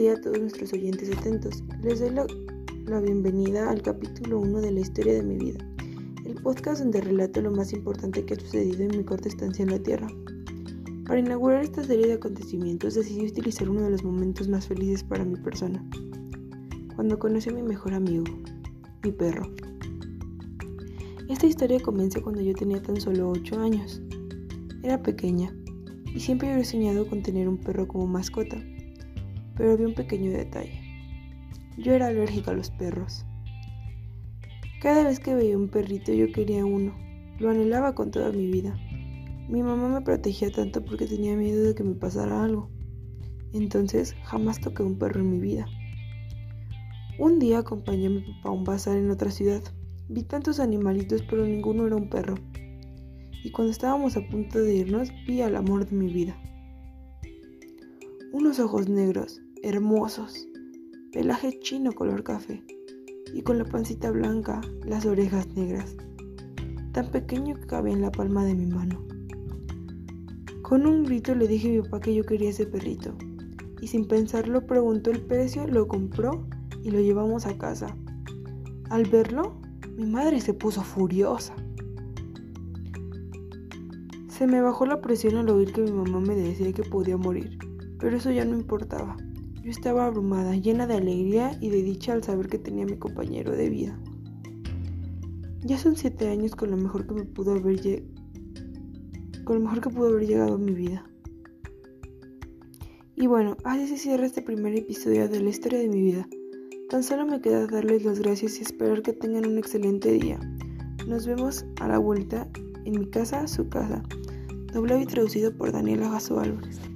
día a todos nuestros oyentes atentos. Les doy la, bienvenida al capítulo 1 de la historia de mi vida, el podcast donde relato lo más importante que ha sucedido en mi corta estancia en la Tierra. Para inaugurar esta serie de acontecimientos decidí utilizar uno de los momentos más felices para mi persona, cuando conocí a mi mejor amigo, mi perro. Esta historia comienza cuando yo tenía tan solo 8 años. Era pequeña y siempre había soñado con tener un perro como mascota pero había un pequeño detalle. Yo era alérgica a los perros. Cada vez que veía un perrito yo quería uno, lo anhelaba con toda mi vida. Mi mamá me protegía tanto porque tenía miedo de que me pasara algo. Entonces jamás toqué un perro en mi vida. Un día acompañé a mi papá a un bazar en otra ciudad. Vi tantos animalitos pero ninguno era un perro. Y cuando estábamos a punto de irnos vi al amor de mi vida. Unos ojos negros, hermosos, pelaje chino color café y con la pancita blanca, las orejas negras, tan pequeño que cabía en la palma de mi mano. Con un grito le dije a mi papá que yo quería ese perrito y sin pensarlo preguntó el precio, lo compró y lo llevamos a casa. Al verlo, mi madre se puso furiosa. Se me bajó la presión al oír que mi mamá me decía que podía morir, pero eso ya no importaba. Estaba abrumada, llena de alegría y de dicha al saber que tenía mi compañero de vida. Ya son siete años con lo mejor que me pudo haber con lo mejor que pudo haber llegado a mi vida. Y bueno, así se cierra este primer episodio de la historia de mi vida. Tan solo me queda darles las gracias y esperar que tengan un excelente día. Nos vemos a la vuelta en mi casa, su casa. Doblado y traducido por Daniela Jasso Álvarez.